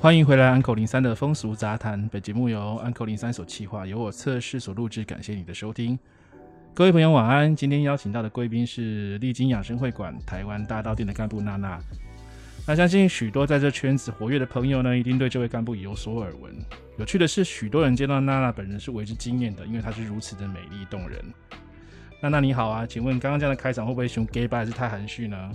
欢迎回来，Uncle 零三的风俗杂谈。本节目由 Uncle 零三所企划，由我测试所录制。感谢你的收听，各位朋友晚安。今天邀请到的贵宾是丽晶养生会馆台湾大道店的干部娜娜。那相信许多在这圈子活跃的朋友呢，一定对这位干部有所耳闻。有趣的是，许多人见到娜娜本人是为之惊艳的，因为她是如此的美丽动人。娜娜你好啊，请问刚刚这样的开场会不会凶 gay 吧，还是太含蓄呢？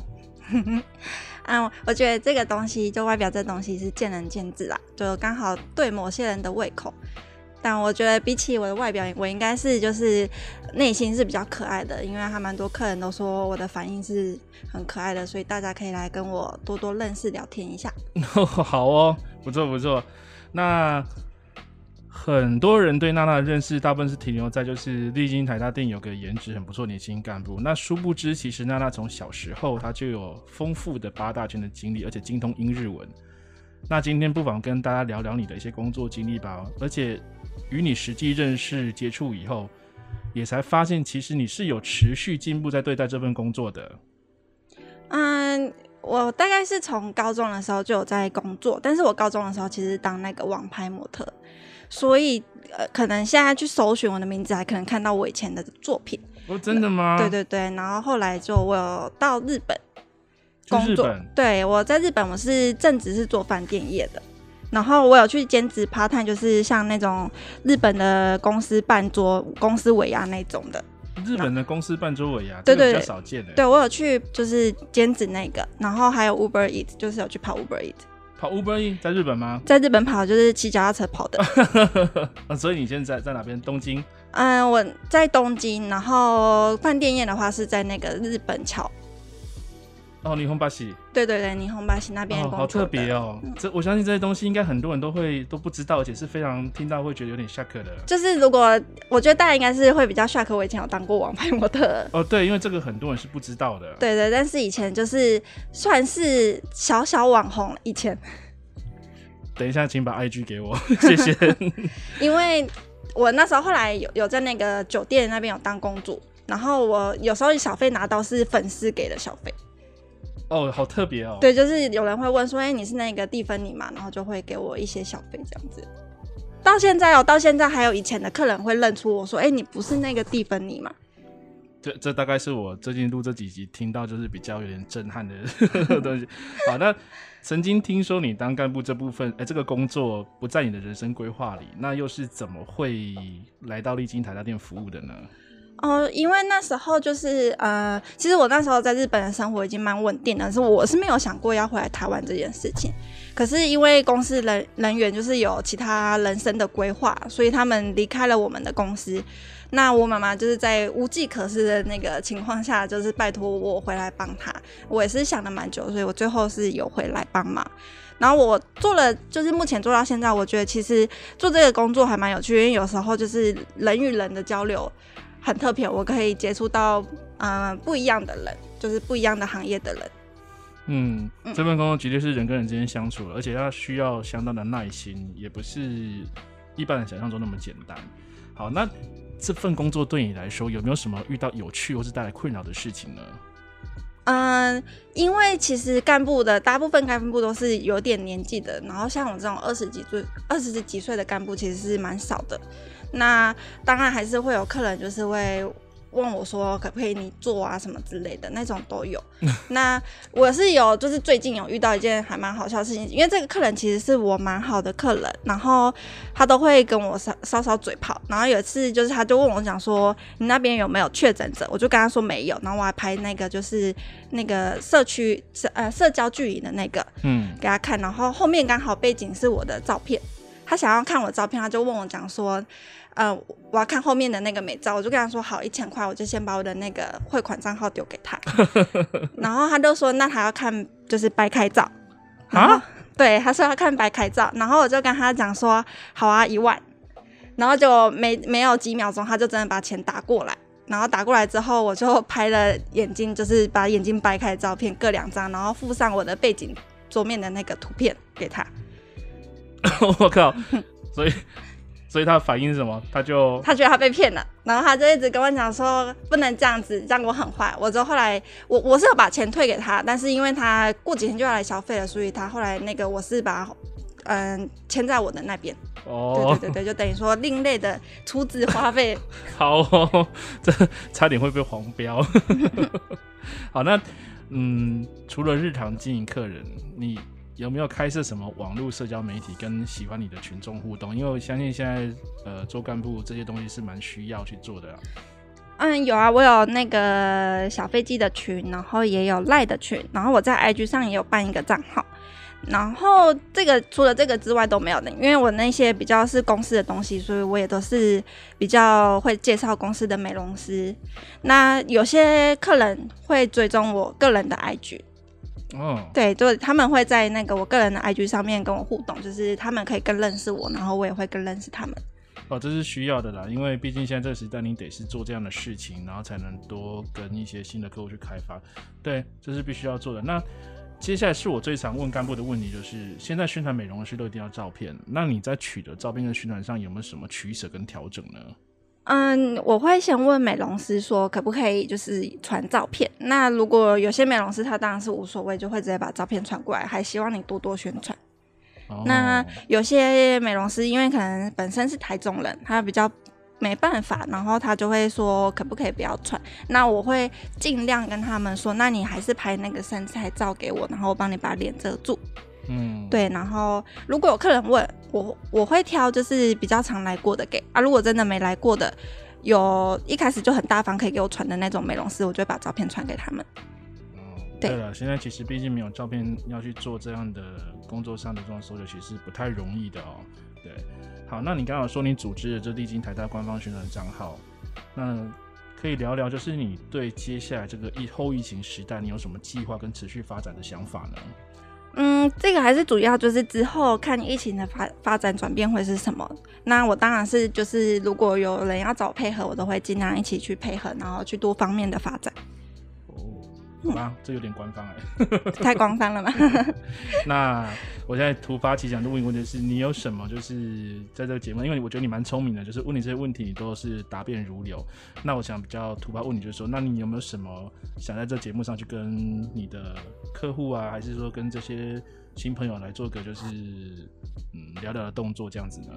嗯，我觉得这个东西就外表这东西是见仁见智啦，就刚好对某些人的胃口。但我觉得比起我的外表，我应该是就是内心是比较可爱的，因为还蛮多客人都说我的反应是很可爱的，所以大家可以来跟我多多认识聊天一下。好哦，不错不错，那。很多人对娜娜的认识，大部分是停留在就是丽晶台大电影有个颜值很不错年轻干部。那殊不知，其实娜娜从小时候她就有丰富的八大圈的经历，而且精通英日文。那今天不妨跟大家聊聊你的一些工作经历吧。而且与你实际认识接触以后，也才发现其实你是有持续进步在对待这份工作的。嗯，我大概是从高中的时候就有在工作，但是我高中的时候其实当那个网拍模特。所以，呃，可能现在去搜寻我的名字，还可能看到我以前的作品。哦，真的吗？对对对。然后后来就我有到日本工作。对，我在日本，我是正职是做饭店业的。然后我有去兼职 part time，就是像那种日本的公司办桌、公司尾牙那种的。日本的公司办桌尾牙，对对对，比较少见的。对，我有去，就是兼职那个，然后还有 Uber Eat，就是有去跑 Uber Eat。跑 Uber E 在日本吗？在日本跑就是骑脚踏车跑的。所以你现在在哪边？东京？嗯，我在东京，然后饭店业的话是在那个日本桥。哦，霓虹巴西。对对对，霓虹巴西那边、哦。好特别哦！嗯、这我相信这些东西应该很多人都会都不知道，而且是非常听到会觉得有点 shock 的。就是如果我觉得大家应该是会比较 shock，我以前有当过网拍模特。哦，对，因为这个很多人是不知道的。对，对对，但是以前就是算是小小网红以前。等一下，请把 IG 给我，谢谢。因为我那时候后来有有在那个酒店那边有当公主，然后我有时候小费拿到是粉丝给的小费。哦，好特别哦！对，就是有人会问说：“哎、欸，你是那个蒂芬尼嘛？”然后就会给我一些小费这样子。到现在哦，到现在还有以前的客人会认出我说：“哎、欸，你不是那个蒂芬尼嘛？”这这大概是我最近录这几集听到就是比较有点震撼的 东西。好，那曾经听说你当干部这部分，哎、欸，这个工作不在你的人生规划里，那又是怎么会来到丽晶台大店服务的呢？哦，因为那时候就是呃，其实我那时候在日本的生活已经蛮稳定的，是我是没有想过要回来台湾这件事情。可是因为公司人人员就是有其他人生的规划，所以他们离开了我们的公司。那我妈妈就是在无计可施的那个情况下，就是拜托我回来帮她。我也是想了蛮久，所以我最后是有回来帮忙。然后我做了，就是目前做到现在，我觉得其实做这个工作还蛮有趣，因为有时候就是人与人的交流。很特别，我可以接触到嗯、呃、不一样的人，就是不一样的行业的人。嗯，这份工作绝对是人跟人之间相处，而且要需要相当的耐心，也不是一般人想象中那么简单。好，那这份工作对你来说有没有什么遇到有趣或是带来困扰的事情呢？嗯，因为其实干部的大部分干部都是有点年纪的，然后像我这种二十几岁、二十几岁的干部其实是蛮少的。那当然还是会有客人，就是会问我说可不可以你做啊什么之类的那种都有。那我是有，就是最近有遇到一件还蛮好笑的事情，因为这个客人其实是我蛮好的客人，然后他都会跟我稍稍稍嘴炮。然后有一次就是他就问我讲说你那边有没有确诊者，我就跟他说没有，然后我还拍那个就是那个社区社呃社交距离的那个嗯给他看，然后后面刚好背景是我的照片，他想要看我的照片，他就问我讲说。呃，我要看后面的那个美照，我就跟他说好一千块，我就先把我的那个汇款账号丢给他，然后他就说那他要看就是白开照。啊，对，他说要看白开照，然后我就跟他讲说好啊一万，然后就没没有几秒钟，他就真的把钱打过来，然后打过来之后，我就拍了眼睛，就是把眼睛掰开的照片各两张，然后附上我的背景桌面的那个图片给他，我靠，所以。所以他的反应是什么？他就他觉得他被骗了，然后他就一直跟我讲说不能这样子，这样我很坏。我就后来我我是有把钱退给他，但是因为他过几天就要来消费了，所以他后来那个我是把嗯签在我的那边。哦，对对对对，就等于说另类的出资花费。好哦，这 差点会被黄标。好，那嗯，除了日常经营客人，你。有没有开设什么网络社交媒体跟喜欢你的群众互动？因为我相信现在呃做干部这些东西是蛮需要去做的啊。嗯，有啊，我有那个小飞机的群，然后也有赖的群，然后我在 IG 上也有办一个账号。然后这个除了这个之外都没有的，因为我那些比较是公司的东西，所以我也都是比较会介绍公司的美容师。那有些客人会追踪我个人的 IG。哦，对，就他们会在那个我个人的 IG 上面跟我互动，就是他们可以更认识我，然后我也会更认识他们。哦，这是需要的啦，因为毕竟现在这个时代，你得是做这样的事情，然后才能多跟一些新的客户去开发。对，这是必须要做的。那接下来是我最常问干部的问题，就是现在宣传美容师都一定要照片，那你在取得照片跟宣传上有没有什么取舍跟调整呢？嗯，我会先问美容师说可不可以就是传照片。那如果有些美容师他当然是无所谓，就会直接把照片传过来，还希望你多多宣传。哦。那有些美容师因为可能本身是台中人，他比较没办法，然后他就会说可不可以不要传。那我会尽量跟他们说，那你还是拍那个身材照给我，然后我帮你把脸遮住。嗯，对，然后如果有客人问我，我会挑就是比较常来过的给啊。如果真的没来过的，有一开始就很大方可以给我传的那种美容师，我就会把照片传给他们。哦，对了，现在其实毕竟没有照片要去做这样的工作上的这种搜索，其实不太容易的哦。对，好，那你刚刚说你组织了这丽晶台大官方宣传账号，那可以聊聊，就是你对接下来这个疫后疫情时代，你有什么计划跟持续发展的想法呢？嗯，这个还是主要就是之后看疫情的发发展转变会是什么。那我当然是就是如果有人要找配合，我都会尽量一起去配合，然后去多方面的发展。好吧，这有点官方哎，太官方了嘛。那我现在突发奇想的问一个问题是，你有什么就是在这个节目，因为我觉得你蛮聪明的，就是问你这些问题，你都是答辩如流。那我想比较突发问你，就是说，那你有没有什么想在这节目上去跟你的客户啊，还是说跟这些新朋友来做个就是嗯聊聊的动作这样子呢？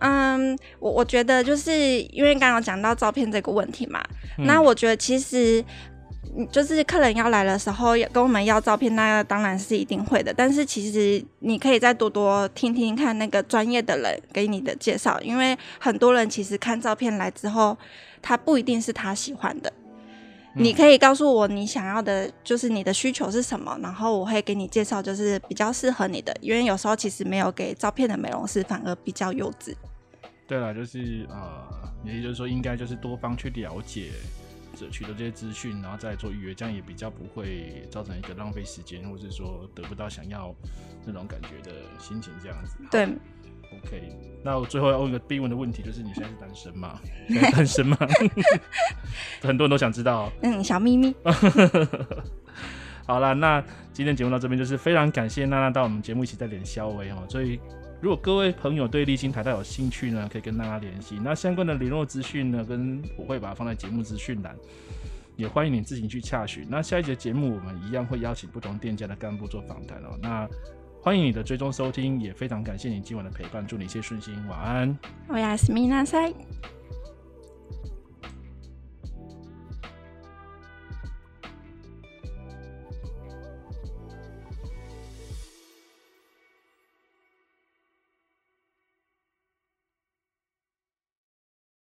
嗯，我我觉得就是因为刚刚讲到照片这个问题嘛，嗯、那我觉得其实。就是客人要来的时候，跟我们要照片，那当然是一定会的。但是其实你可以再多多听听看那个专业的人给你的介绍，因为很多人其实看照片来之后，他不一定是他喜欢的。嗯。你可以告诉我你想要的，就是你的需求是什么，然后我会给你介绍，就是比较适合你的。因为有时候其实没有给照片的美容师反而比较幼稚。对了，就是呃，也就是说，应该就是多方去了解。取得这些资讯，然后再做预约，这样也比较不会造成一个浪费时间，或者说得不到想要那种感觉的心情，这样子。对，OK。那我最后要问一个必问的问题，就是你现在是单身吗？现在单身吗？很多人都想知道。嗯，小秘密。好了，那今天节目到这边，就是非常感谢娜娜到我们节目一起在连销微哦，所以。如果各位朋友对立金台大有兴趣呢，可以跟大家联系。那相关的联络资讯呢，跟我会把它放在节目资讯栏，也欢迎你自行去洽询。那下一节节目我们一样会邀请不同店家的干部做访谈哦。那欢迎你的追踪收听，也非常感谢你今晚的陪伴，祝你一切顺心，晚安。我是米娜塞。